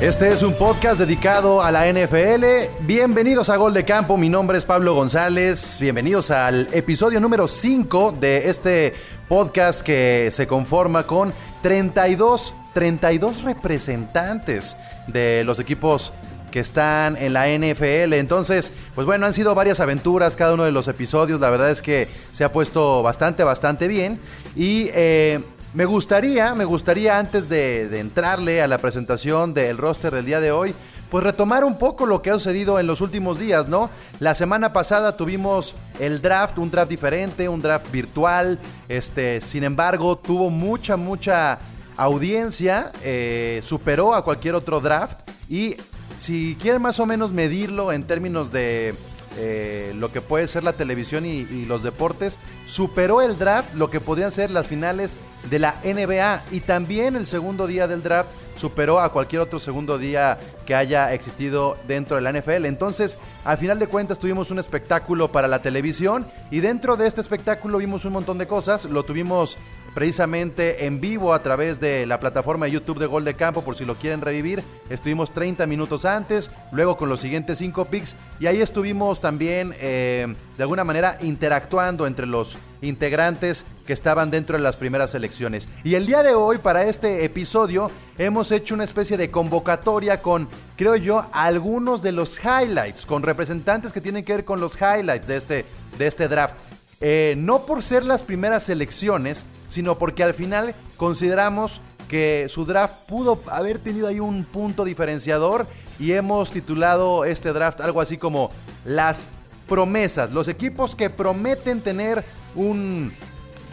Este es un podcast dedicado a la NFL. Bienvenidos a Gol de Campo. Mi nombre es Pablo González. Bienvenidos al episodio número 5 de este podcast que se conforma con 32, 32 representantes de los equipos que están en la NFL. Entonces, pues bueno, han sido varias aventuras cada uno de los episodios. La verdad es que se ha puesto bastante, bastante bien. Y eh, me gustaría, me gustaría antes de, entrarle a la presentación del roster del día de hoy, pues retomar un poco lo que ha sucedido en los últimos días, ¿no? La semana pasada tuvimos el draft, un draft diferente, un draft virtual. Este, sin embargo, tuvo mucha, mucha audiencia, eh, superó a cualquier otro draft y si quieren más o menos medirlo en términos de eh, lo que puede ser la televisión y los deportes, superó el draft lo que podrían ser las finales de la NBA y también el segundo día del draft superó a cualquier otro segundo día que haya existido dentro de la NFL. Entonces, al final de cuentas tuvimos un espectáculo para la televisión y dentro de este espectáculo vimos un montón de cosas. Lo tuvimos precisamente en vivo a través de la plataforma de YouTube de Gol de Campo por si lo quieren revivir. Estuvimos 30 minutos antes, luego con los siguientes 5 picks y ahí estuvimos también eh, de alguna manera interactuando entre los integrantes que estaban dentro de las primeras elecciones. Y el día de hoy para este episodio hemos hecho una especie de convocatoria con, creo yo, algunos de los highlights, con representantes que tienen que ver con los highlights de este, de este draft. Eh, no por ser las primeras elecciones, sino porque al final consideramos que su draft pudo haber tenido ahí un punto diferenciador y hemos titulado este draft algo así como las promesas, los equipos que prometen tener un,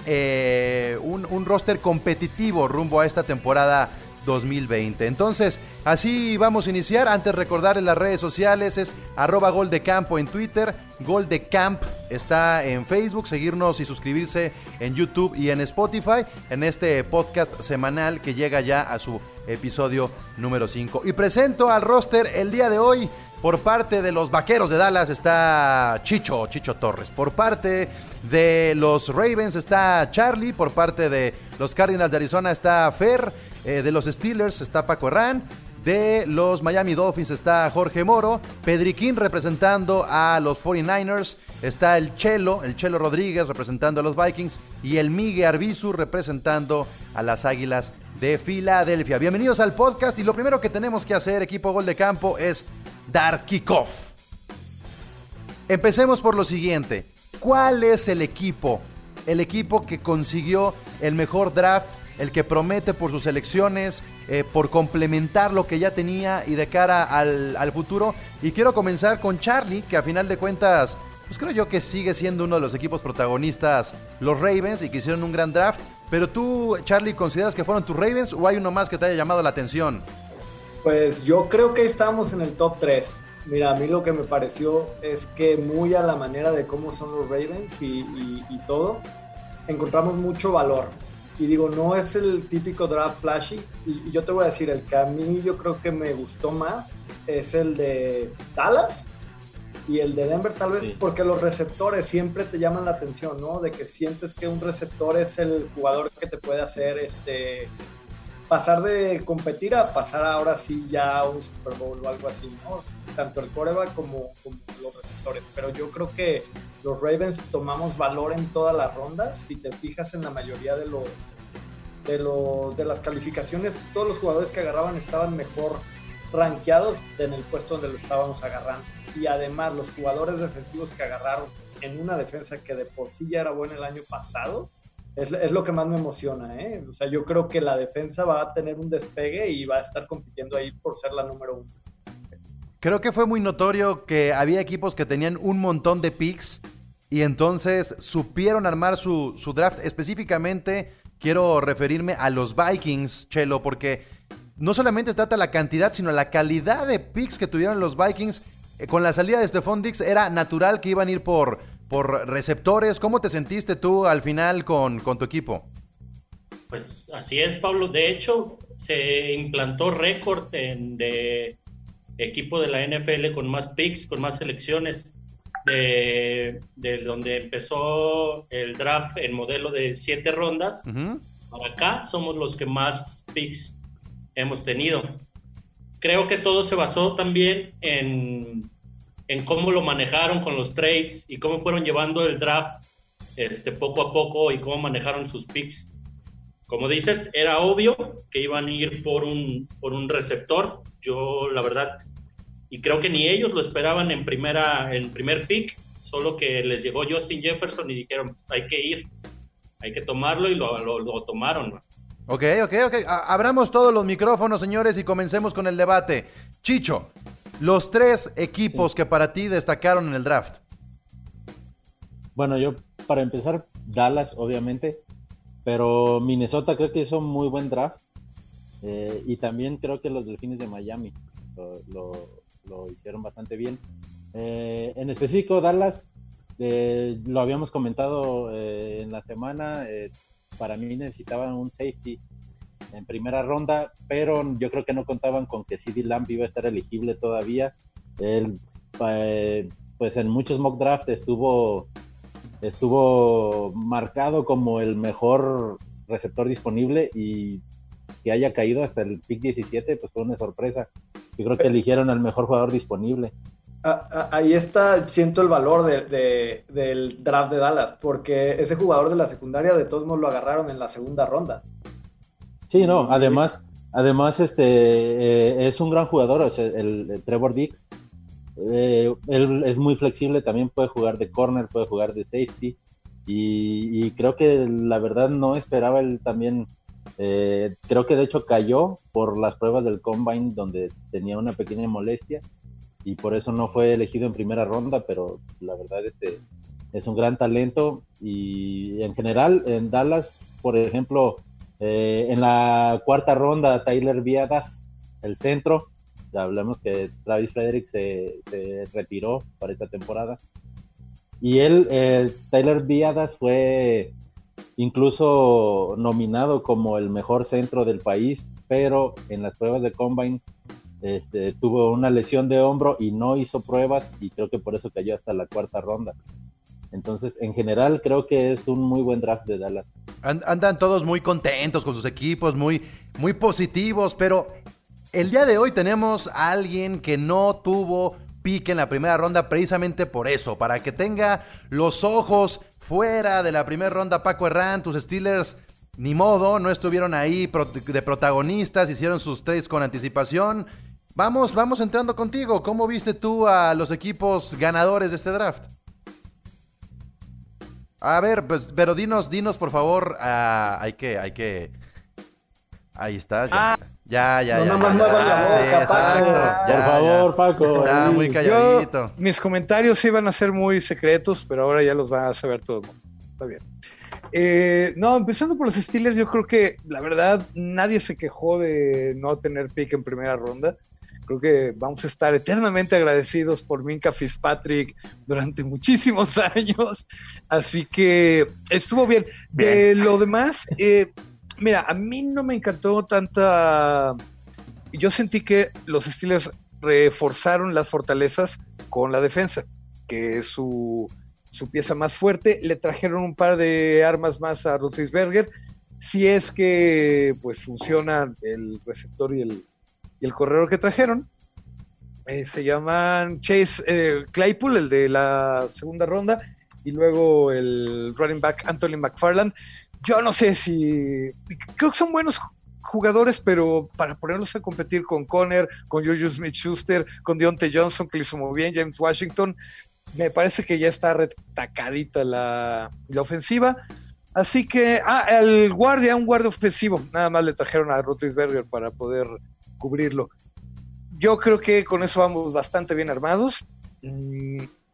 eh, un, un roster competitivo rumbo a esta temporada 2020. Entonces, así vamos a iniciar. Antes recordarles las redes sociales es arroba gol en Twitter, gol de camp está en Facebook, seguirnos y suscribirse en YouTube y en Spotify en este podcast semanal que llega ya a su episodio número 5. Y presento al roster el día de hoy. Por parte de los Vaqueros de Dallas está Chicho, Chicho Torres. Por parte de los Ravens está Charlie. Por parte de los Cardinals de Arizona está Fer. Eh, de los Steelers está Paco Herrán. De los Miami Dolphins está Jorge Moro. Pedriquín representando a los 49ers. Está el Chelo, el Chelo Rodríguez representando a los Vikings. Y el Migue Arbizu representando a las Águilas de Filadelfia. Bienvenidos al podcast. Y lo primero que tenemos que hacer, equipo Gol de Campo, es dar kickoff. Empecemos por lo siguiente. ¿Cuál es el equipo? El equipo que consiguió el mejor draft, el que promete por sus elecciones, eh, por complementar lo que ya tenía y de cara al, futuro. Y quiero comenzar con Charlie, que a final de cuentas, pues creo yo que sigue siendo uno de los equipos protagonistas, los Ravens, y que hicieron un gran draft. Pero tú, Charlie, ¿consideras que fueron tus Ravens o hay uno más que te haya llamado la atención? Pues yo creo que estamos en el top 3. Mira, a mí lo que me pareció es que muy a la manera de cómo son los Ravens y todo, encontramos mucho valor. Y digo, no es el típico draft flashy. Y, yo te voy a decir, el que a mí yo creo que me gustó más es el de Dallas y el de Denver tal vez Sí. porque los receptores siempre te llaman la atención, ¿no? De que sientes que un receptor es el jugador que te puede hacer este pasar de competir a pasar ahora sí ya a un Super Bowl o algo así, ¿no? Tanto el coreback como, como los receptores. Pero yo creo que los Ravens tomamos valor en todas las rondas. Si te fijas en la mayoría de los de, los, de las calificaciones, todos los jugadores que agarraban estaban mejor rankeados en el puesto donde lo estábamos agarrando. Y además los jugadores defensivos que agarraron en una defensa que de por sí ya era buena el año pasado, es, es lo que más me emociona. ¿eh? O sea, yo creo que la defensa va a tener un despegue y va a estar compitiendo ahí por ser la número uno. Creo que fue muy notorio que había equipos que tenían un montón de picks y entonces supieron armar su, draft. Específicamente quiero referirme a los Vikings, Chelo, porque no solamente trata la cantidad, sino la calidad de picks que tuvieron los Vikings. Eh, con la salida de Stephon Dix era natural que iban a ir por, por receptores. ¿Cómo te sentiste tú al final con, con tu equipo? Pues así es, Pablo. De hecho, se implantó récord de equipo de la NFL con más picks, con más selecciones. De, donde empezó el draft en modelo de siete rondas, para acá somos los que más picks hemos tenido. Creo que todo se basó también en, en cómo lo manejaron con los trades y cómo fueron llevando el draft este, poco a poco y cómo manejaron sus picks. Como dices, era obvio que iban a ir por un, por un receptor. Yo, la verdad, y creo que ni ellos lo esperaban en, primera, en primer pick, solo que les llegó Justin Jefferson y dijeron, hay que ir, hay que tomarlo y lo, lo tomaron. Ok, ok, ok. Abramos todos los micrófonos, señores, y comencemos con el debate. Chicho, los tres equipos que para ti destacaron en el draft. Bueno, yo para empezar, Dallas, obviamente, pero Minnesota creo que hizo un muy buen draft. Eh, y también creo que los Delfines de Miami lo, hicieron bastante bien. Eh, en específico, Dallas, eh, lo habíamos comentado en la semana, para mí necesitaban un safety en primera ronda, pero yo creo que no contaban con que CD Lamb iba a estar elegible todavía. Él, pues en muchos mock draft estuvo, estuvo marcado como el mejor receptor disponible y que haya caído hasta el pick 17, pues fue una sorpresa. Yo creo que eligieron al mejor jugador disponible. Ah, ah, ahí está, siento el valor de, del draft de Dallas, porque ese jugador de la secundaria de todos modos lo agarraron en la segunda ronda. Sí, no, además, además este eh, es un gran jugador, el, Trevor Dix. Eh, él es muy flexible, también puede jugar de corner, puede jugar de safety. Y, creo que la verdad no esperaba él también. Eh, creo que de hecho cayó por las pruebas del combine donde tenía una pequeña molestia y por eso no fue elegido en primera ronda, pero la verdad este, es un gran talento y en general en Dallas, por ejemplo, eh, en la cuarta ronda Tyler Viadas, el centro, ya hablamos que Travis Frederick se, retiró para esta temporada y él, eh, Tyler Viadas fue incluso nominado como el mejor centro del país, pero en las pruebas de Combine este, tuvo una lesión de hombro y no hizo pruebas y creo que por eso cayó hasta la cuarta ronda. Entonces, en general, creo que es un muy buen draft de Dallas. Andan todos muy contentos con sus equipos, muy, muy positivos, pero el día de hoy tenemos a alguien que no tuvo pique en la primera ronda precisamente por eso, para que tenga los ojos fuera de la primera ronda. Paco Herrán, tus Steelers, ni modo, no estuvieron ahí de protagonistas, hicieron sus trades con anticipación Vamos, vamos entrando contigo. ¿Cómo viste tú a los equipos ganadores de este draft? A ver, pues, pero dinos, dinos por favor. Uh, hay que, hay que. Ahí está. Ya, ah. Ya, ya. No, ya, ya, sí, por favor, Paco. Está muy calladito. mis comentarios iban a ser muy secretos, pero ahora ya los va a saber todo el mundo. Está bien. Eh, no, empezando por los Steelers, yo creo que la verdad nadie se quejó de no tener pick en primera ronda. Creo que vamos a estar eternamente agradecidos por Minka Fitzpatrick durante muchísimos años. Así que estuvo bien. De lo demás, eh, mira, a mí no me encantó tanta. Yo sentí que los Steelers reforzaron las fortalezas con la defensa, que es su, su pieza más fuerte. Le trajeron un par de armas más a Rutlisberger. Si es que pues funciona el receptor y el, y el corredor que trajeron. Eh, se llaman Chase eh, Claypool, el de la segunda ronda, y luego el running back Anthony McFarland. Yo no sé si. Creo que son buenos jugadores, pero para ponerlos a competir con Conner, con Juju Smith Schuster, con Deontay Johnson, que hizo muy bien, James Washington, me parece que ya está retacadita la, la ofensiva. Así que, ah, el guardia, un guardia ofensivo, nada más le trajeron a Rotisberger para poder cubrirlo. Yo creo que con eso vamos bastante bien armados.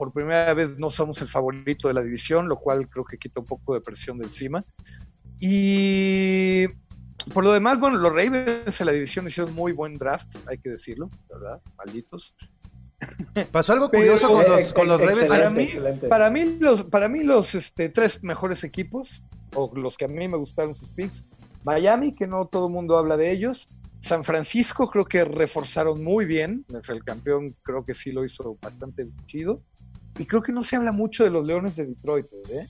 Por primera vez no somos el favorito de la división, lo cual creo que quita un poco de presión de encima. Y por lo demás, bueno, los Ravens en la división hicieron muy buen draft, hay que decirlo, ¿verdad? Malditos. Pasó algo curioso con los, con los Ravens. Para mí, para mí, los, para mí los este, tres mejores equipos, o los que a mí me gustaron sus picks, Miami, que no todo el mundo habla de ellos, San Francisco creo que reforzaron muy bien, el campeón creo que sí lo hizo bastante chido, y creo que no se habla mucho de los Leones de Detroit, ¿eh?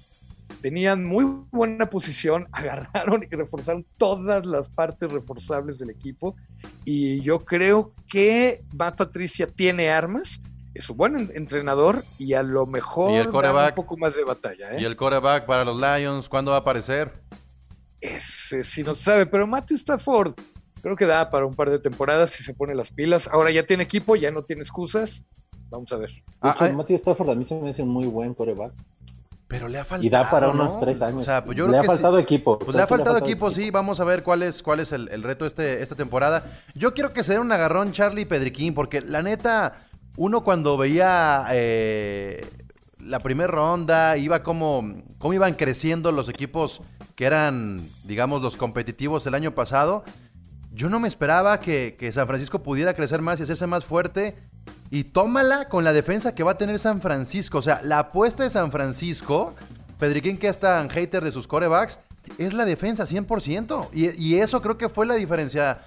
tenían muy buena posición, agarraron y reforzaron todas las partes reforzables del equipo. Y yo creo que Matt Patricia tiene armas, es un buen entrenador y a lo mejor ¿Y el da un poco más de batalla. ¿eh? ¿Y el coreback para los Lions cuándo va a aparecer? Ese sí no sabe, pero Matthew Stafford creo que da para un par de temporadas si se pone las pilas. Ahora ya tiene equipo, ya no tiene excusas. Vamos a ver. Ah, Matthew Stafford a mí se me hace un muy buen coreback. Pero le ha faltado. Y da para unos tres años. O sea, pues le ha faltado equipo. Pues le ha faltado, equipo, sí. Vamos a ver cuál es, cuál es el, reto este, esta temporada. Yo quiero que se dé un agarrón Charlie Pedriquín, porque la neta, uno cuando veía eh, la primera ronda, iba como, cómo iban creciendo los equipos que eran, digamos, los competitivos el año pasado. Yo no me esperaba que, que San Francisco pudiera crecer más y hacerse más fuerte. Y tómala con la defensa que va a tener San Francisco. O sea, la apuesta de San Francisco, Pedriquín que es tan hater de sus corebacks, es la defensa 100%. Y, eso creo que fue la diferencia,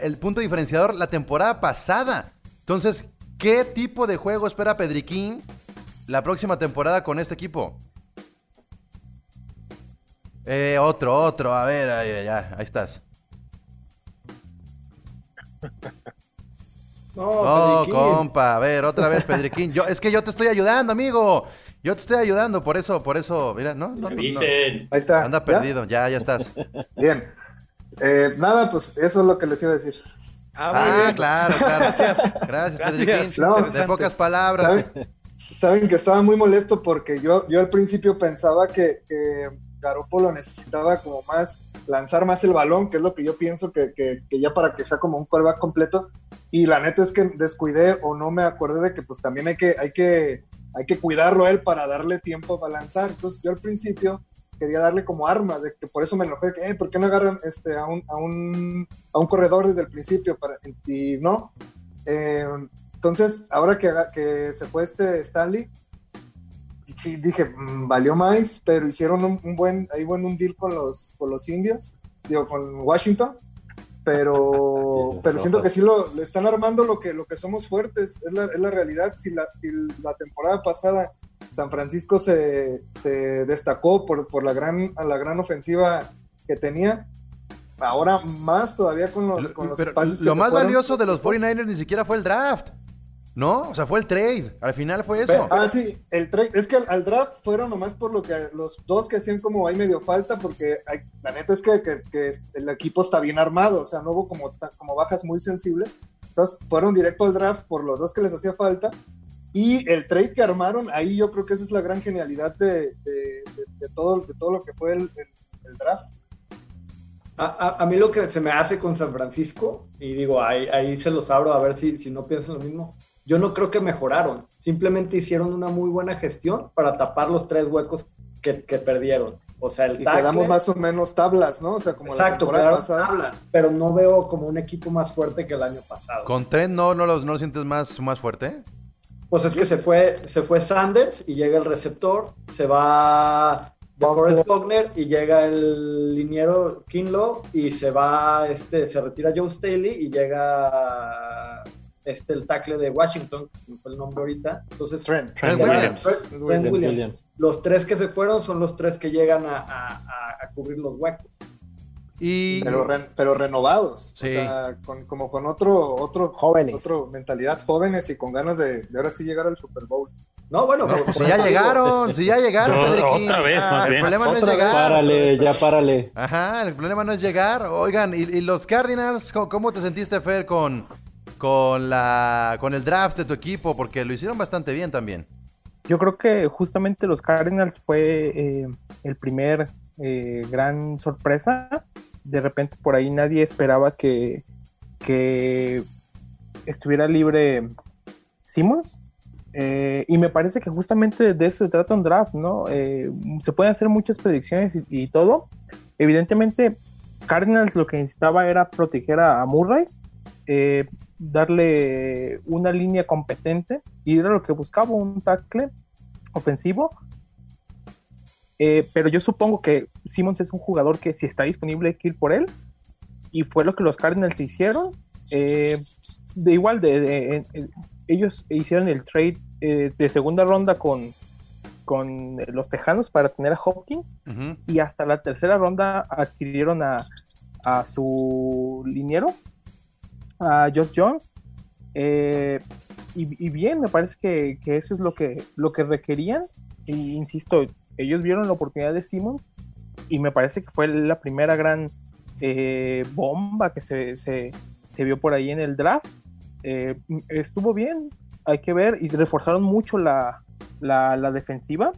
el punto diferenciador la temporada pasada. Entonces, ¿qué tipo de juego espera Pedriquín la próxima temporada con este equipo? Eh, otro, otro, a ver, ahí, ya, ahí estás. No, compa, a ver, otra vez, Pedriquín. Yo, es que yo te estoy ayudando, amigo. Yo te estoy ayudando, por eso, por eso, mira, no, no, Ahí está. Anda perdido, ya, ya, estás. Bien. Eh, nada, pues eso es lo que les iba a decir. Ah, ah claro, claro. Gracias, gracias, Pedriquín. de pocas palabras. ¿Saben? que estaba muy molesto porque yo, yo al principio pensaba que, que necesitaba como más lanzar más el balón, que es lo que yo pienso que, que, que ya para que sea como un quarterback completo, y la neta es que descuidé o no me acordé de que pues también hay que, hay que, hay que cuidarlo a él para darle tiempo a lanzar. Entonces yo al principio quería darle como armas, de que por eso me enojé, de que, ¿por qué no agarran este, a, un, a, un, a un corredor desde el principio? Para, y no. Eh, entonces, ahora que, que se fue este Stanley, sí, dije, mm, valió más, pero hicieron un, buen, ahí bueno, un deal con los, con los indios, digo, con Washington pero, pero siento que sí lo, le están armando lo que, lo que somos fuertes, es la, es la realidad. Si la, la, temporada pasada San Francisco se, se destacó por, por, la, gran, la gran ofensiva que tenía, ahora más todavía con los, con los espacios. Lo más valioso de los 49ers ni siquiera fue el draft. ¿No? O sea, fue el trade. Al final fue eso. ah, sí, el trade. Es que al, draft fueron nomás por lo que los dos que hacían como hay medio falta, porque la neta es que, el equipo está bien armado, o sea, no hubo como, como bajas muy sensibles. Entonces fueron directo al draft por los dos que les hacía falta. Y el trade que armaron, ahí yo creo que esa es la gran genialidad de, todo, de todo lo que fue el, draft. A, mí lo que se me hace con San Francisco, y digo, ahí, ahí se los abro a ver si, si no piensan lo mismo, yo no creo que mejoraron, simplemente hicieron una muy buena gestión para tapar los tres huecos que, perdieron. O sea, el y quedamos más o menos tablas, ¿no? O sea, como exacto, la temporada pasada. Tablas, pero no veo como un equipo más fuerte que el año pasado. ¿Con Trent no, no, los, no lo sientes más, más fuerte? Pues es que se fue, se fue Sanders y llega el receptor, se va de Forrest Wagner y llega el liniero Kinlow y se va, este, se retira Joe Staley y llega este, el tackle de Washington, que fue el nombre ahorita. Entonces, Trent, Williams. Los tres que se fueron son los tres que llegan a, cubrir los huecos. Y... Pero, pero renovados, o sea, con, como con otro, otro, jóvenes. otro mentalidad, jóvenes y con ganas de, de ahora sí llegar al Super Bowl. No, bueno, si ya llegaron, si ya llegaron. otra vez, más el problema no es llegar. Párale, ya párale. Ajá, el problema no es llegar. Oigan, ¿y, y los Cardinals, cómo te sentiste, Fer, con, con, la, con el draft de tu equipo? Porque lo hicieron bastante bien también. Yo creo que justamente los Cardinals fue eh, el primer eh, gran sorpresa. De repente por ahí nadie esperaba que, que estuviera libre Simmons. Eh, y me parece que justamente de eso se trata un draft, ¿no? Se pueden hacer muchas predicciones y, todo. Evidentemente, Cardinals lo que necesitaba era proteger a, Murray, darle una línea competente y era lo que buscaba, un tackle ofensivo. pero yo supongo que Simmons es un jugador que si está disponible hay que ir por él y fue lo que los Cardinals hicieron. de igual, de, ellos hicieron el trade eh, de segunda ronda con, con los Tejanos para tener a Hopkins y hasta la tercera ronda adquirieron a, a su liniero, a Josh Jones. Eh, y, bien, me parece que, eso es lo que, lo que requerían. E insisto, ellos vieron la oportunidad de Simmons y me parece que fue la primera gran eh, bomba que se, se, se, vio por ahí en el draft. Eh, estuvo bien, hay que ver, y reforzaron mucho la, la, defensiva.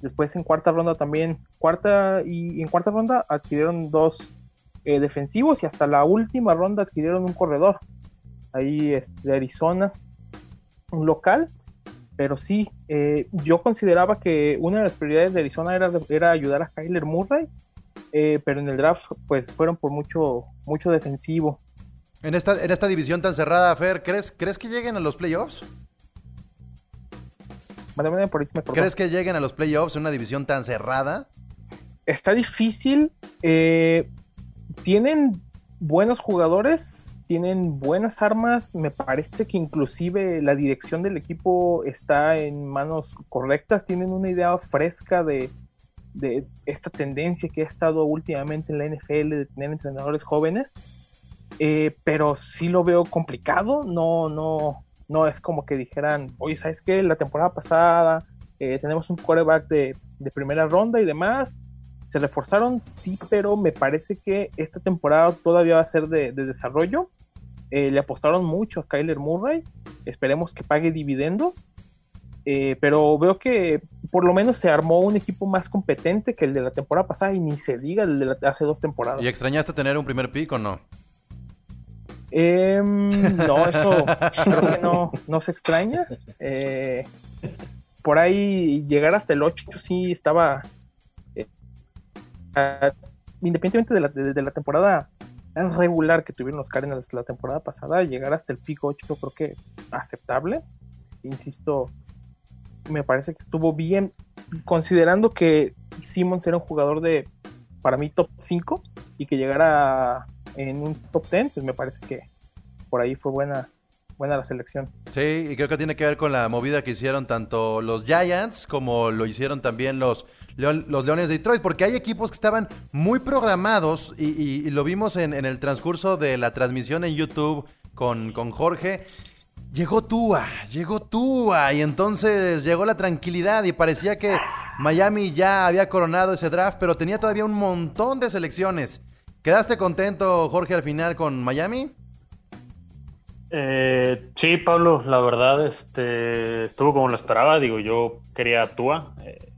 Después en cuarta ronda también, cuarta y en cuarta ronda adquirieron dos eh, defensivos y hasta la última ronda adquirieron un corredor. Ahí es de Arizona, un local. Pero sí, eh, yo consideraba que una de las prioridades de Arizona era, era ayudar a Kyler Murray, pero en el draft pues fueron por mucho, mucho defensivo. En esta, en esta división tan cerrada, Fer, ¿crees, ¿crees que lleguen a los playoffs? ¿Crees que lleguen a los playoffs en una división tan cerrada? Está difícil. Eh, tienen buenos jugadores, tienen buenas armas. Me parece que inclusive la dirección del equipo está en manos correctas. Tienen una idea fresca de, de esta tendencia que ha estado últimamente en la NFL de tener entrenadores jóvenes. Eh, pero sí lo veo complicado, no, no, no es como que dijeran, oye, ¿sabes qué? La temporada pasada eh, tenemos un quarterback de, primera ronda y demás. Se reforzaron, sí, pero me parece que esta temporada todavía va a ser de, desarrollo. Eh, le apostaron mucho a Kyler Murray. Esperemos que pague dividendos. pero veo que por lo menos se armó un equipo más competente que el de la temporada pasada y ni se diga el de hace dos temporadas. ¿Y extrañaste tener un primer pick o no? Em, no, eso creo que no, no se extraña. Eh, por ahí llegar hasta el 8 sí estaba, eh, independientemente de la, de, la temporada regular que tuvieron los Cardinals la temporada pasada, llegar hasta el pico 8 creo que aceptable. Insisto, me parece que estuvo bien, considerando que Simmons era un jugador de, para mí, top 5 y que llegara en un top 10, pues me parece que por ahí fue buena, buena la selección. Sí, y creo que tiene que ver con la movida que hicieron tanto los Giants como lo hicieron también los, los Leones de Detroit, porque hay equipos que estaban muy programados y, lo vimos en, el transcurso de la transmisión en YouTube con, con Jorge. Llegó Tua, llegó Tua y entonces llegó la tranquilidad y parecía que Miami ya había coronado ese draft, pero tenía todavía un montón de selecciones. ¿Quedaste contento, Jorge, al final con Miami? Eh, sí, Pablo, la verdad, este, estuvo como lo esperaba. Digo, yo quería Tua. Eh,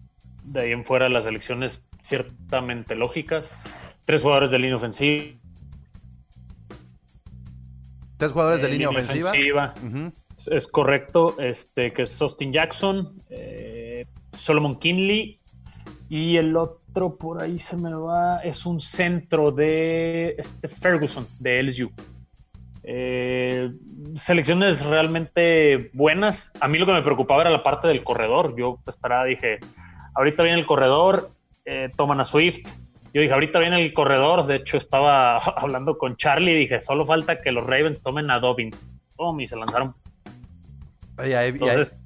de ahí en fuera, las elecciones ciertamente lógicas. Tres jugadores de línea ofensiva. Tres jugadores de, línea, ofensiva. Es correcto, este, que es Austin Jackson, eh, Solomon Kinley y el otro por ahí se me va, es un centro de este Ferguson, de LSU. Eh, selecciones realmente buenas. A mí lo que me preocupaba era la parte del corredor. Yo esperaba, dije, ahorita viene el corredor, eh, toman a Swift. Yo dije, ahorita viene el corredor. De hecho, estaba hablando con Charlie y dije, solo falta que los Ravens tomen a Dobbins. y se lanzaron. Entonces,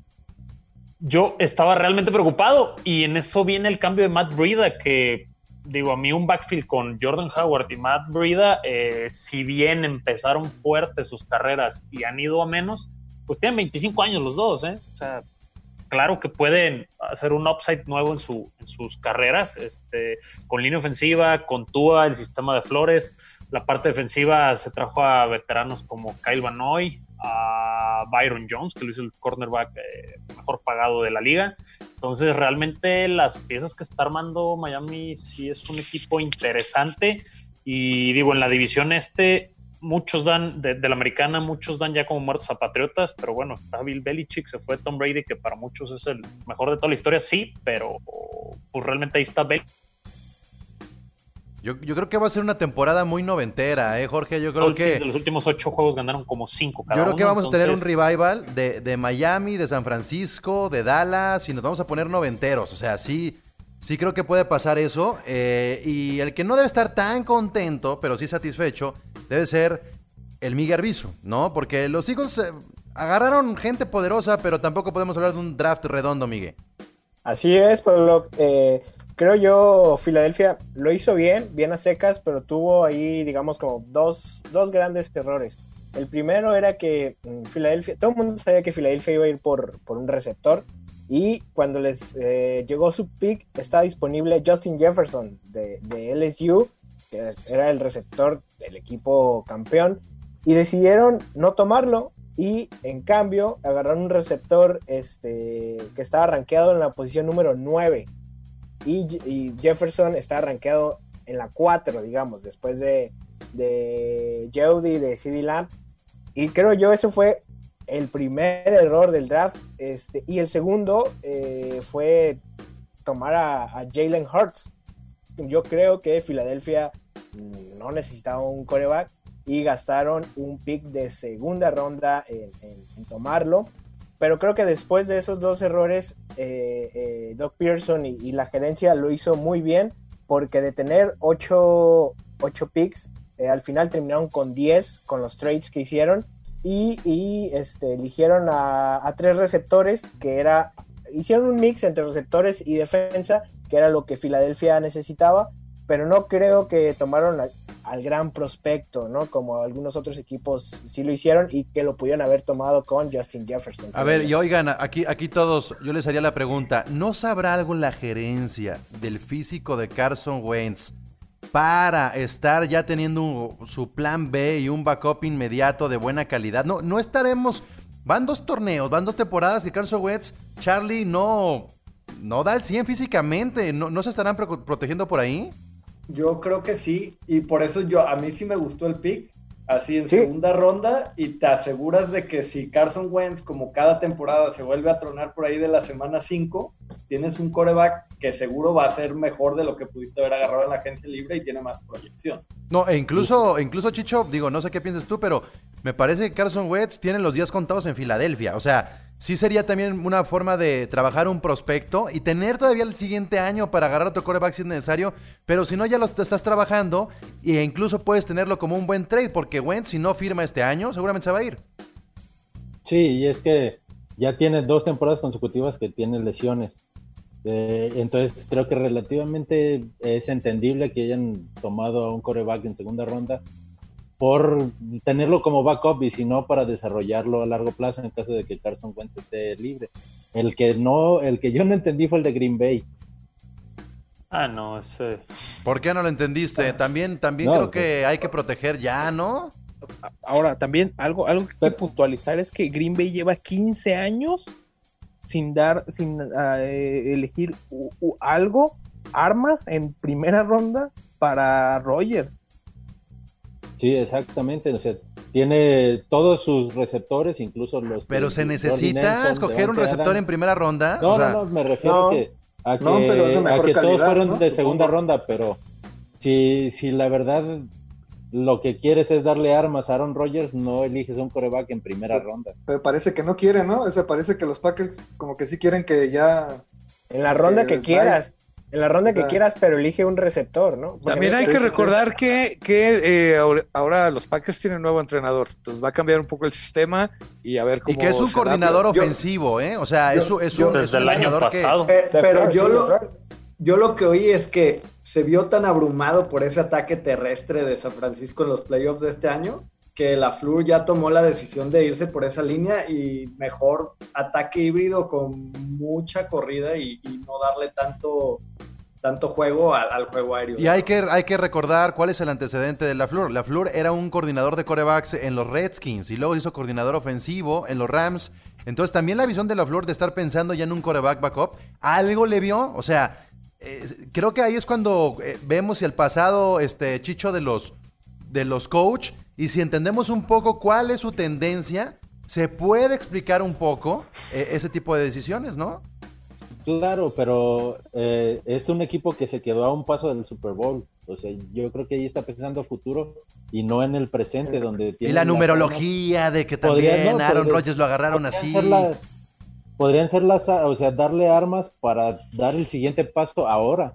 yo estaba realmente preocupado y en eso viene el cambio de Matt Breida, que digo, a mí un backfield con Jordan Howard y Matt Breida, eh, si bien empezaron fuertes sus carreras y han ido a menos, pues tienen 25 años los dos, ¿eh? O sea, claro que pueden hacer un upside nuevo en, su, en sus carreras, este, con línea ofensiva, con Tua, el sistema de Flores, la parte defensiva se trajo a veteranos como Kyle Van Noy, a Byron Jones, que lo hizo el cornerback eh, mejor pagado de la liga. Entonces, realmente las piezas que está armando Miami sí es un equipo interesante. Y digo, en la división este, muchos dan, de, la americana, muchos dan ya como muertos a Patriotas, pero bueno, está Bill Belichick, se fue Tom Brady, que para muchos es el mejor de toda la historia, sí, pero pues realmente ahí está Belichick. Yo, yo, creo que va a ser una temporada muy noventera, ¿eh, Jorge? Yo creo que. De los últimos ocho juegos ganaron como cinco cada Yo creo que vamos a tener un revival de, de, Miami, de San Francisco, de Dallas, y nos vamos a poner noventeros. O sea, sí, sí creo que puede pasar eso. Eh, y el que no debe estar tan contento, pero sí satisfecho, debe ser el Miguel Arbizu, ¿no? Porque los Eagles eh, agarraron gente poderosa, pero tampoco podemos hablar de un draft redondo, Miguel. Así es, pero eh, creo yo Filadelfia lo hizo bien, bien a secas, pero tuvo ahí, digamos, como dos, dos grandes errores. El primero era que mm, Filadelfia, todo el mundo sabía que Filadelfia iba a ir por, por un receptor y cuando les eh, llegó su pick estaba disponible Justin Jefferson de LSU, que era el receptor del equipo campeón, y decidieron no tomarlo y en cambio agarraron un receptor este, que estaba rankeado en la posición número 9 y, Jefferson está rankeado en la 4, digamos, después de, de Jeudy, de CD Lamb. Y creo yo eso fue el primer error del draft. Este, y el segundo eh, fue tomar a, Jalen Hurts. Yo creo que Filadelfia no necesitaba un coreback y gastaron un pick de segunda ronda en tomarlo. Pero creo que después de esos dos errores, eh, eh, Doc Pearson y, la gerencia lo hizo muy bien, porque de tener ocho, picks, eh, al final terminaron con 10 con los trades que hicieron y, este, eligieron a, tres receptores que era, hicieron un mix entre receptores y defensa, que era lo que Filadelfia necesitaba, pero no creo que tomaron al gran prospecto, ¿no? Como algunos otros equipos sí lo hicieron y que lo pudieron haber tomado con Justin Jefferson. A ver, y oigan, aquí, aquí todos, yo les haría la pregunta, ¿no sabrá algo la gerencia del físico de Carson Wentz para estar ya teniendo su plan B y un backup inmediato de buena calidad? No, no estaremos, van dos torneos, van dos temporadas que Carson Wentz, Charlie no, no da el 100 físicamente, ¿no, no se estarán protegiendo por ahí? Yo creo que sí, y por eso yo a mí sí me gustó el pick, así en segunda ronda, y te aseguras de que si Carson Wentz, como cada temporada, se vuelve a tronar por ahí de la semana 5, tienes un coreback que seguro va a ser mejor de lo que pudiste haber agarrado en la agencia libre y tiene más proyección. No, e incluso, incluso Chicho, digo, no sé qué piensas tú, pero me parece que Carson Wentz tiene los días contados en Filadelfia, o sea sí sería también una forma de trabajar un prospecto y tener todavía el siguiente año para agarrar otro coreback si es necesario, pero si no ya lo estás trabajando e incluso puedes tenerlo como un buen trade, porque Wentz si no firma este año seguramente se va a ir. Sí, y es que ya tiene dos temporadas consecutivas que tiene lesiones. Eh, entonces creo que relativamente es entendible que hayan tomado a un coreback en segunda ronda por tenerlo como backup y si no para desarrollarlo a largo plazo en caso de que Carson Wentz esté libre. El que no, el que yo no entendí fue el de Green Bay. Ah, no, ese. ¿Por qué no lo entendiste? También, también creo que hay que proteger ya, ¿no? Ahora, también algo, algo que que puntualizar es que Green Bay lleva 15 años sin dar, sin ah, eh, elegir algo, armas en primera ronda para Rogers. Sí, exactamente. O sea, tiene todos sus receptores, incluso los. Pero se necesita escoger un receptor en primera ronda. No, no, no, me refiero a que, a que, todos fueron de segunda ronda, pero si, si la verdad lo que quieres es darle armas a Aaron Rodgers, no eliges un coreback en primera ronda. Pero parece que no quiere, ¿no? O sea, parece que los Packers como que sí quieren que ya... En la ronda que quieras. En la ronda que quieras, pero elige un receptor, ¿no? también hay que recordar que, que eh, ahora los Packers tienen un nuevo entrenador, entonces va a cambiar un poco el sistema y a ver cómo. Y que es un coordinador ofensivo, ¿eh? O sea, es, es un, desde el año pasado. pero yo lo, yo lo que oí es que se vio tan abrumado por ese ataque terrestre de San Francisco en los playoffs de este año que la Flur ya tomó la decisión de irse por esa línea y mejor ataque híbrido con mucha corrida y, no darle tanto tanto juego al, juego aéreo. Y hay que, hay que recordar cuál es el antecedente de la Flur. La Flur era un coordinador de corebacks en los Redskins y luego hizo coordinador ofensivo en los Rams. Entonces también la visión de la Flur de estar pensando ya en un coreback backup, algo le vio. O sea, eh, creo que ahí es cuando eh, vemos el pasado este, chicho de los de los coach y si entendemos un poco cuál es su tendencia, se puede explicar un poco eh, ese tipo de decisiones, ¿no? Claro, pero eh, es un equipo que se quedó a un paso del Super Bowl. O sea, yo creo que ahí está pensando a futuro y no en el presente donde tiene... Y la numerología de que también Aaron Rodgers lo agarraron así. podrían ser las, o sea, darle armas para dar el siguiente paso ahora.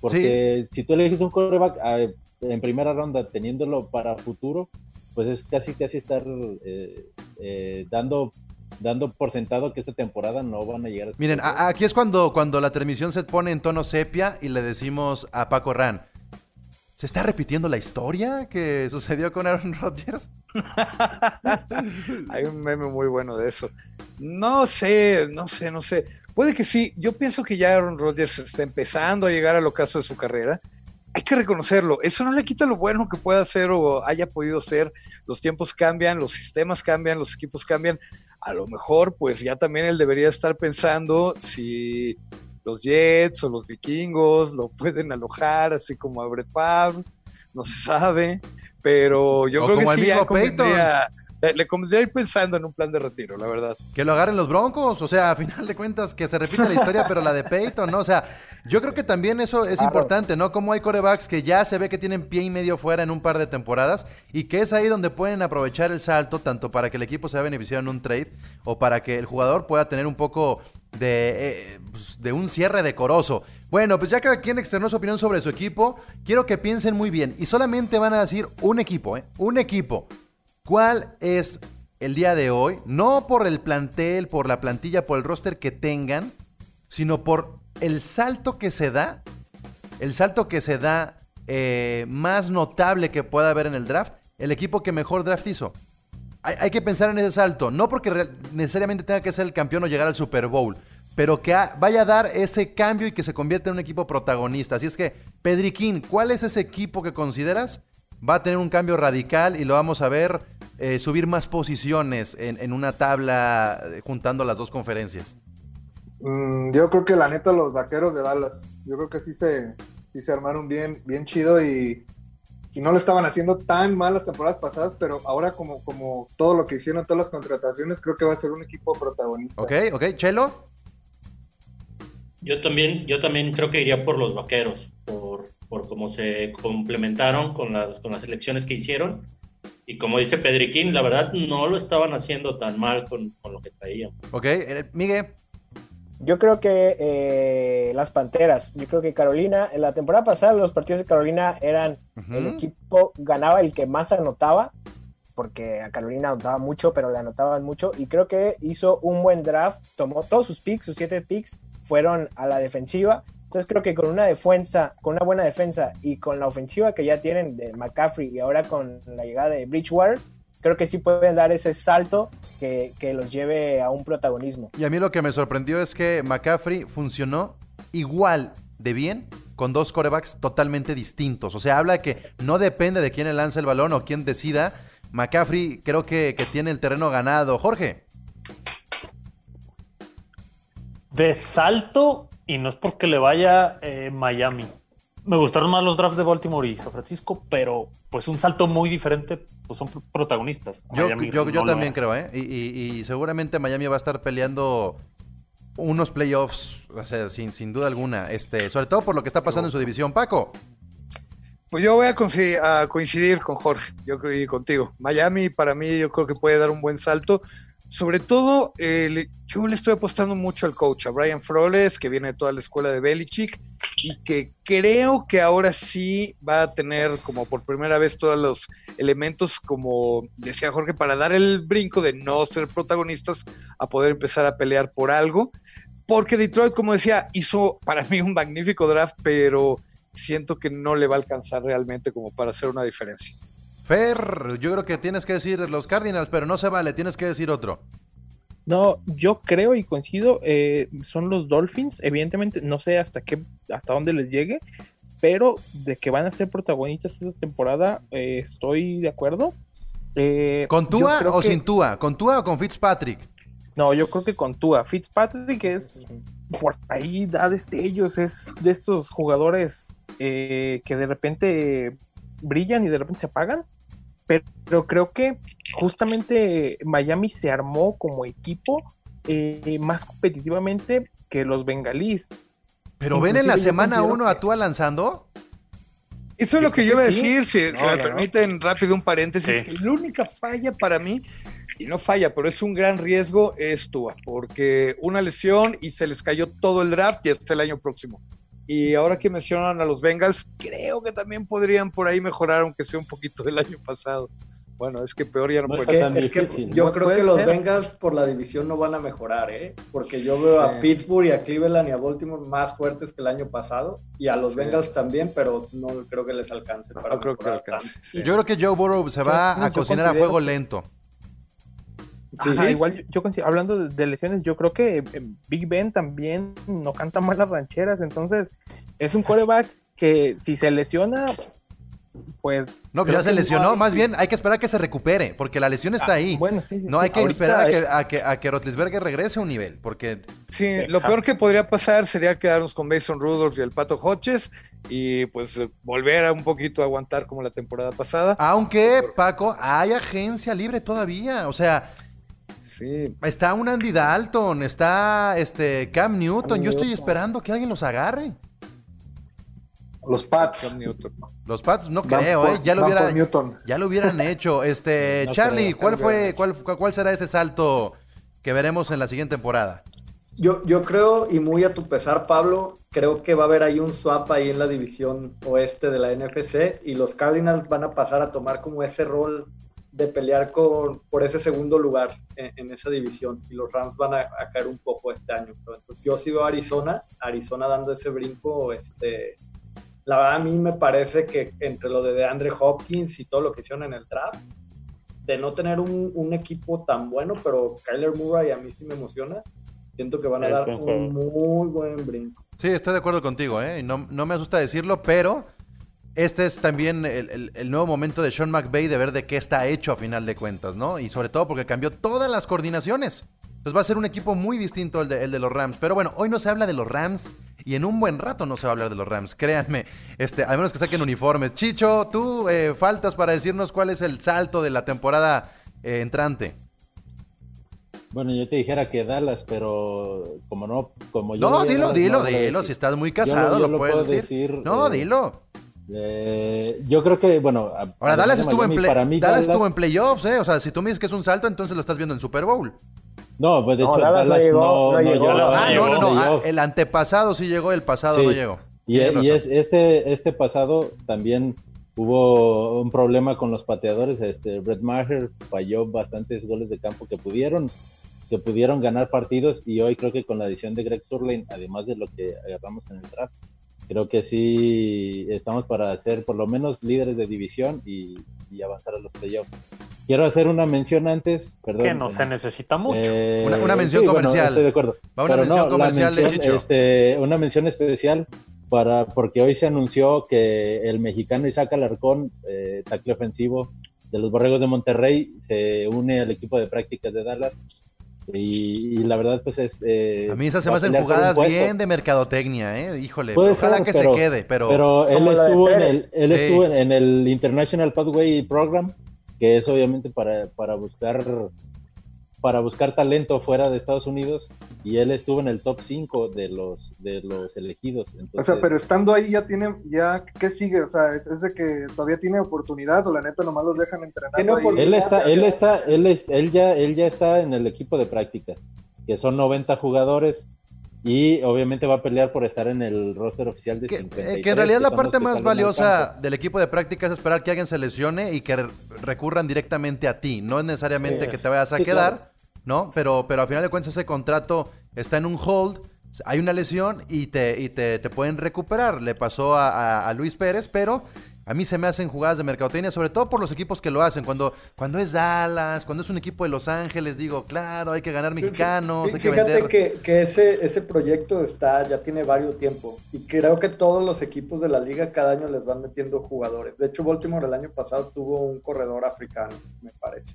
Porque si tú eliges un quarterback ah, en primera ronda teniéndolo para futuro, pues es casi casi estar eh, eh, dando dando por sentado que esta temporada no van a llegar a... Miren, aquí es cuando, cuando la transmisión se pone en tono sepia y le decimos a Paco Ran, ¿se está repitiendo la historia que sucedió con Aaron Rodgers? Hay un meme muy bueno de eso. No sé, no sé, no sé. Puede que sí. Yo pienso que ya Aaron Rodgers está empezando a llegar al ocaso de su carrera hay que reconocerlo. Eso no le quita lo bueno que pueda hacer o haya podido ser. Los tiempos cambian, los sistemas cambian, los equipos cambian. A lo mejor, pues ya también él debería estar pensando si los Jets o los vikingos lo pueden alojar, así como a Brett Favre. No se sabe. Pero yo creo que sí ya le, convendría ir pensando en un plan de retiro, la verdad. Que lo agarren los Broncos, o sea, a final de cuentas, que se repita la historia, pero la de Peyton, ¿no? O sea, yo creo que también eso es importante, ¿no? Como hay corebacks que ya se ve que tienen pie y medio fuera en un par de temporadas y que es ahí donde pueden aprovechar el salto, tanto para que el equipo se vea beneficiado en un trade o para que el jugador pueda tener un poco de, eh, pues, de un cierre decoroso. Bueno, pues ya cada quien externó su opinión sobre su equipo, quiero que piensen muy bien y solamente van a decir un equipo, ¿eh? Un equipo. ¿Cuál es el día de hoy? No por el plantel, por la plantilla, por el roster que tengan, sino por el salto que se da, el salto que se da eh, más notable que pueda haber en el draft, el equipo que mejor draft hizo. Hay, que pensar en ese salto, no porque necesariamente tenga que ser el campeón o llegar al Super Bowl, pero que vaya a dar ese cambio y que se convierta en un equipo protagonista. Así es que, Pedriquín, ¿cuál es ese equipo que consideras va a tener un cambio radical y lo vamos a ver eh, subir más posiciones en, una tabla eh, juntando las dos conferencias? Mm, yo creo que la neta los vaqueros de Dallas, yo creo que sí se, se armaron bien, bien chido y, no lo estaban haciendo tan mal las temporadas pasadas, pero ahora como, como todo lo que hicieron, todas las contrataciones, creo que va a ser un equipo protagonista. Ok, ok, Chelo. Yo también, yo también creo que iría por los vaqueros, por, por cómo se complementaron con las, con las elecciones que hicieron. Y como dice Pedriquín, la verdad no lo estaban haciendo tan mal con, lo que traían. Ok, eh, Miguel. Yo creo que eh, las Panteras, yo creo que Carolina, en la temporada pasada los partidos de Carolina eran, el equipo ganaba el que más anotaba, porque a Carolina anotaba mucho, pero le anotaban mucho, y creo que hizo un buen draft, tomó todos sus picks, sus siete picks fueron a la defensiva, entonces creo que con una defensa, con una buena defensa y con la ofensiva que ya tienen de McCaffrey y ahora con la llegada de Bridgewater, creo que sí pueden dar ese salto que, los lleve a un protagonismo. Y a mí lo que me sorprendió es que McCaffrey funcionó igual de bien con dos corebacks totalmente distintos. O sea, habla de que no depende de quién le lanza el balón o quién decida. McCaffrey creo que, que tiene el terreno ganado. Jorge. De salto, y no es porque le vaya eh, Miami. Me gustaron más los drafts de Baltimore y San Francisco, pero pues un salto muy diferente, pues son protagonistas. Yo, yo, también creo, ¿eh? Y, seguramente Miami va a estar peleando unos playoffs, o sea, sin, sin duda alguna, este, sobre todo por lo que está pasando en su división. Paco. Pues yo voy a, a coincidir con Jorge, yo creo y contigo. Miami para mí yo creo que puede dar un buen salto sobre todo, eh, yo le estoy apostando mucho al coach, a Brian Flores, que viene de toda la escuela de Belichick, y que creo que ahora sí va a tener como por primera vez todos los elementos, como decía Jorge, para dar el brinco de no ser protagonistas a poder empezar a pelear por algo. Porque Detroit, como decía, hizo para mí un magnífico draft, pero siento que no le va a alcanzar realmente como para hacer una diferencia. Fer, yo creo que tienes que decir los Cardinals, pero no se vale, tienes que decir otro. No, yo creo y coincido, eh, son los Dolphins, evidentemente no sé hasta qué, hasta dónde les llegue, pero de que van a ser protagonistas esta temporada, eh, estoy de acuerdo. Eh, ¿Con Tua o sin Tua? ¿Con Tua o con Fitzpatrick? No, yo creo que con Tua. Fitzpatrick es por ahí da destellos, es de estos jugadores que de repente brillan y de repente se apagan, pero, creo que justamente Miami se armó como equipo eh, más competitivamente que los bengalíes. Pero ven en la semana uno a Tua lanzando. Eso es lo que yo iba a decir, si, me permiten rápido un paréntesis, que la única falla para mí, y no falla, pero es un gran riesgo, es Tua, porque una lesión y se les cayó todo el draft y hasta el año próximo. Y ahora que mencionan a los Bengals, creo que también podrían por ahí mejorar, aunque sea un poquito del año pasado. Bueno, es que peor ya no, puede ser. Yo creo que los Bengals por la división no van a mejorar, ¿eh? Porque yo veo a Pittsburgh y a Cleveland y a Baltimore más fuertes que el año pasado y a los Bengals también, pero no creo que les alcance. Para creo que Yo creo que Joe Burrow se va a cocinar a fuego lento. Sí, igual yo, hablando de lesiones, yo creo que eh, Big Ben también no canta mal las rancheras, entonces es un coreback que si se lesiona, pues... No, pero ya se lesionó, más bien hay que esperar a que se recupere, porque la lesión está ah, ahí. bueno, sí, no hay que esperar a que, a, que, a que Rotlisberger regrese a un nivel, porque... Sí, lo peor que podría pasar sería quedarnos con Mason Rudolph y el Pato Hodges y pues volver a un poquito a aguantar como la temporada pasada. Aunque, Paco, hay agencia libre todavía, o sea... Está un Andy Dalton, está este Cam Newton. Yo estoy esperando que alguien los agarre. Los Pats. Los Pats no creo, ¿eh? Ya lo, ya lo hubieran hecho. Este, Charlie, ¿cuál fue, cuál, cuál será ese salto que veremos en la siguiente temporada? Yo, yo creo, y muy a tu pesar, Pablo, creo que va a haber ahí un swap ahí en la división oeste de la NFC y los Cardinals van a pasar a tomar como ese rol de pelear con, por ese segundo lugar en, esa división y los Rams van a, caer un poco este año. Entonces, yo sí veo a Arizona, Arizona dando ese brinco, este, la verdad a mí me parece que entre lo de Andre Hopkins y todo lo que hicieron en el draft, de no tener un, equipo tan bueno, pero Kyler Murray a mí sí me emociona, siento que van a dar un muy buen brinco. Sí, estoy de acuerdo contigo, ¿eh? no, no me asusta decirlo, pero este es también el, nuevo momento de Sean McVay de ver de qué está hecho a final de cuentas, ¿no? Y sobre todo porque cambió todas las coordinaciones. Entonces va a ser un equipo muy distinto el de, el de los Rams. Pero bueno, hoy no se habla de los Rams y en un buen rato no se va a hablar de los Rams. Créanme, este, al menos que saquen uniformes. Chicho, tú eh, faltas para decirnos cuál es el salto de la temporada eh, entrante. Bueno, yo te dijera que Dallas, pero como no, como yo. No, dilo, dilo, dilo. Si estás muy casado, lo, puedes decir. No, eh, dilo. Eh, yo creo que, bueno. Ahora, Dallas, estuvo, en Dallas, estuvo en playoffs, ¿eh? O sea, si tú me dices que es un salto, entonces lo estás viendo en Super Bowl. No, pues de hecho, Dallas, no llegó. ah, no, no, no. Ah, el antepasado sí llegó, el pasado no llegó. Y, es, este, este pasado también hubo un problema con los pateadores. Este, Brett Maher falló bastantes goles de campo que pudieron que pudieron ganar partidos y hoy creo que con la adición de Greg Surlane, además de lo que agarramos en el draft, creo que sí estamos para ser por lo menos líderes de división y, avanzar a los playoffs. Quiero hacer una mención antes, perdón. Que no se necesita mucho. Eh, una, mención comercial. estoy de acuerdo. una mención comercial de Chicho. Este, una mención especial para porque hoy se anunció que el mexicano Isaac Alarcón, eh, tackle ofensivo de los Borregos de Monterrey, se une al equipo de prácticas de Dallas y, la verdad, pues es. Eh, a mí esas se me hacen jugadas bien de mercadotecnia, ¿eh? Híjole, ojalá que se quede, pero. Pero él estuvo, en el, él estuvo en el International Pathway Program, que es obviamente para, para buscar para buscar talento fuera de Estados Unidos y él estuvo en el top 5 de los de los elegidos. o sea, pero estando ahí ya tiene, ya, ¿qué sigue? O sea, ¿es, de que todavía tiene oportunidad o la neta nomás los dejan entrenar? Él está, él está, él, es, él, ya, él ya está en el equipo de práctica, que son 90 jugadores y obviamente va a pelear por estar en el roster oficial de que, eh, que en realidad la parte más valiosa del equipo de práctica es esperar que alguien se lesione y que recurran directamente a ti. No es necesariamente que te vayas a quedar, ¿no? Pero, pero al final de cuentas ese contrato está en un hold, hay una lesión y te, y te, pueden recuperar. Le pasó a, a Luis Pérez, pero a mí se me hacen jugadas de mercadotecnia, sobre todo por los equipos que lo hacen. Cuando, cuando es Dallas, cuando es un equipo de Los Ángeles, digo, claro, hay que ganar mexicanos, hay que vender. que, que ese, ese proyecto está, ya tiene varios tiempos. Y creo que todos los equipos de la liga cada año les van metiendo jugadores. De hecho, Baltimore el año pasado tuvo un corredor africano, me parece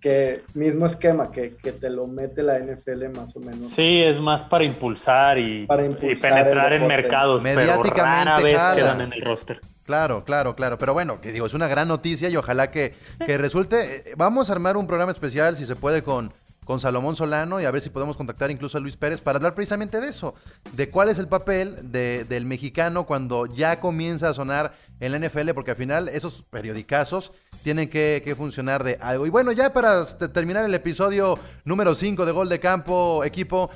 que mismo esquema que, que, te lo mete la NFL más o menos. Sí, es más para impulsar y, penetrar en mercados, pero rara vez quedan en el roster. Claro, claro, claro. Pero bueno, que digo, es una gran noticia y ojalá que, que resulte. Eh, Vamos a armar un programa especial, si se puede, con, con Salomón Solano y a ver si podemos contactar incluso a Luis Pérez para hablar precisamente de eso, de cuál es el papel de- del mexicano cuando ya comienza a sonar en la NFL, porque al final esos periodicazos tienen que, funcionar de algo. Y bueno, ya para terminar el episodio número 5 de Gol de Campo, equipo,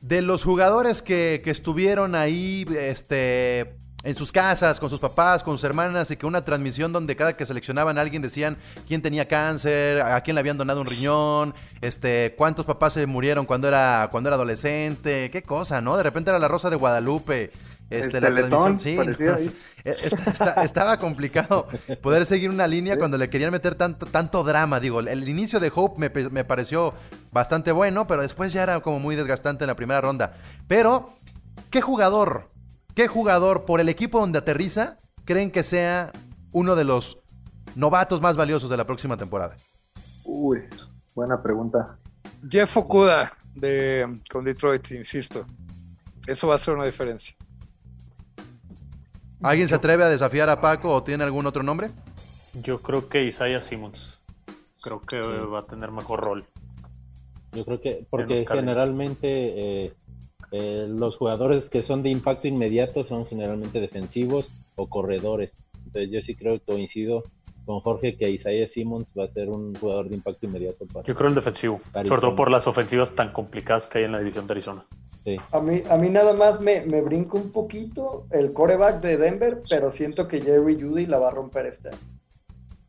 de los jugadores que, que estuvieron ahí, este, en sus casas, con sus papás, con sus hermanas, y que una transmisión donde cada que seleccionaban a alguien decían quién tenía cáncer, a quién le habían donado un riñón, este, cuántos papás se murieron cuando era, cuando era adolescente, qué cosa, ¿no? De repente era la Rosa de Guadalupe. Este, El la Teletón, transmisión, sí, ahí. Está- está- estaba complicado poder seguir una línea cuando le querían meter tanto, tanto drama. Digo, el, el inicio de Hope me, me pareció bastante bueno, pero después ya era como muy desgastante en la primera ronda. Pero, ¿qué jugador, qué jugador por el equipo donde aterriza creen que sea uno de los novatos más valiosos de la próxima temporada? Uy, buena pregunta. Jeff Okuda de, con Detroit, insisto. Eso va a ser una diferencia. ¿Alguien se atreve a desafiar a Paco o tiene algún otro nombre? Yo creo que Isaiah Simmons. Creo que va a tener mejor rol. Yo creo que, porque generalmente eh, eh, los jugadores que son de impacto inmediato son generalmente defensivos o corredores. Entonces yo sí creo que coincido con Jorge que Isaiah Simmons va a ser un jugador de impacto inmediato para Yo creo el defensivo. Arizona. Sobre todo por las ofensivas tan complicadas que hay en la división de Arizona. Sí. A mí, a mí nada más me, me brinca un poquito el coreback de Denver, pero siento que Jerry Judy la va a romper este año.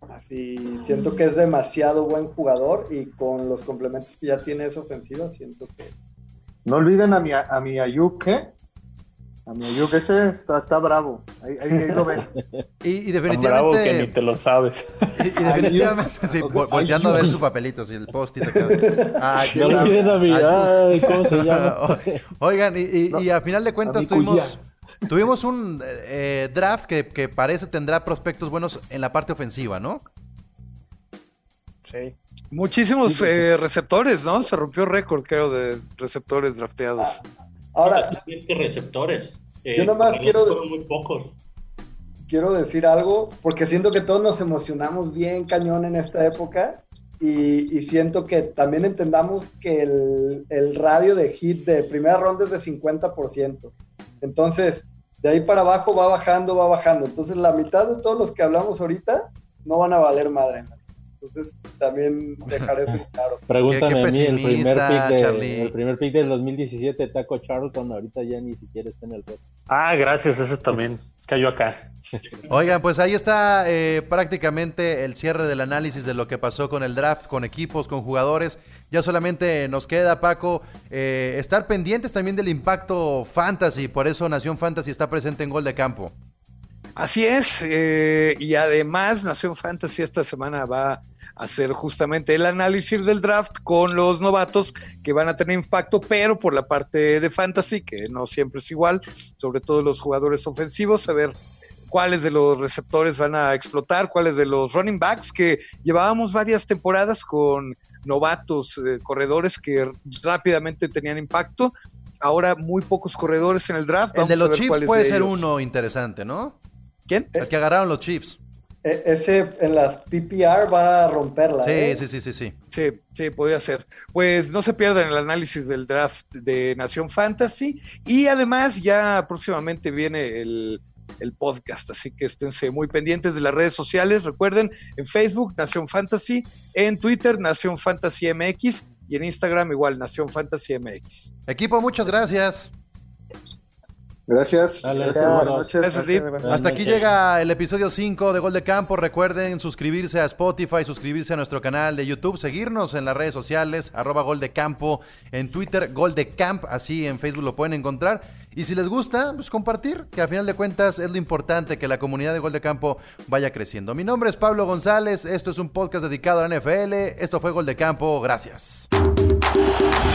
Así, siento que es demasiado buen jugador y con los complementos que ya tiene esa ofensiva, siento que... No olviden a mi, a mi Ayuk, ¿eh? Mi Ayuk, ese está, está bravo. Ahí, ahí, ahí lo ven. Y, y Tan bravo que ni definitivamente... te lo sabes. Y, y definitivamente, sí, volteando a ver su papelito, sí, el post-it acá. Ah, qué No le bravo. olviden a mi, Ayú. ay, ¿cómo se llama? Oigan, y, y, y a final de cuentas tuvimos un eh, draft que, que parece tendrá prospectos buenos en la parte ofensiva, ¿no? Sí. Muchísimos eh, receptores, ¿no? Se rompió récord, creo, de receptores drafteados. Ahora, Siete receptores. Eh, Yo nomás quiero- muy pocos. quiero decir algo, porque siento que todos nos emocionamos bien cañón en esta época y, y siento que también entendamos que el, el radio de hit de primera ronda es de 50%. Entonces, de ahí para abajo va bajando, va bajando. Entonces, la mitad de todos los que hablamos ahorita no van a valer madre. ¿no? Entonces, también dejar eso claro. Pregúntame Qué- qué a mí, el primer, pick Charlie. de, el primer pick del 2017, Taco Charlton, ahorita ya ni siquiera está en el red. Ah, gracias, ese también cayó acá. Oigan, pues ahí está eh, prácticamente el cierre del análisis de lo que pasó con el draft, con equipos, con jugadores. Ya solamente nos queda, Paco, eh, estar pendientes también del impacto fantasy. Por eso Nación Fantasy está presente en Gol de Campo. Así es, eh, y además Nación Fantasy esta semana va a hacer justamente el análisis del draft con los novatos que van a tener impacto, pero por la parte de Fantasy, que no siempre es igual, sobre todo los jugadores ofensivos, a ver cuáles de los receptores van a explotar, cuáles de los running backs, que llevábamos varias temporadas con novatos, eh, corredores que rápidamente tenían impacto. Ahora muy pocos corredores en el draft. El de Vamos a los Chiefs puede de ser uno interesante, ¿no? ¿Quién? El que agarraron los Chiefs. E- ese en las PPR va a romperla. Sí, ¿eh? sí, sí, sí, sí. Sí, sí, podría ser. Pues no se pierdan el análisis del draft de Nación Fantasy y además ya próximamente viene el, el podcast, así que esténse muy pendientes de las redes sociales. Recuerden, en Facebook, Nación Fantasy, en Twitter, Nación Fantasy MX y en Instagram igual, Nación Fantasy MX. Equipo, muchas gracias. Gracias. Dale, Gracias, gracias. buenas noches. Gracias. Hasta aquí llega el episodio 5 de Gol de Campo. Recuerden suscribirse a Spotify, suscribirse a nuestro canal de YouTube, seguirnos en las redes sociales, arroba Gol de Campo, en Twitter, Gol de Camp, así en Facebook lo pueden encontrar. Y si les gusta, pues compartir, que a final de cuentas es lo importante, que la comunidad de Gol de Campo vaya creciendo. Mi nombre es Pablo González, esto es un podcast dedicado a la NFL, esto fue Gol de Campo, gracias.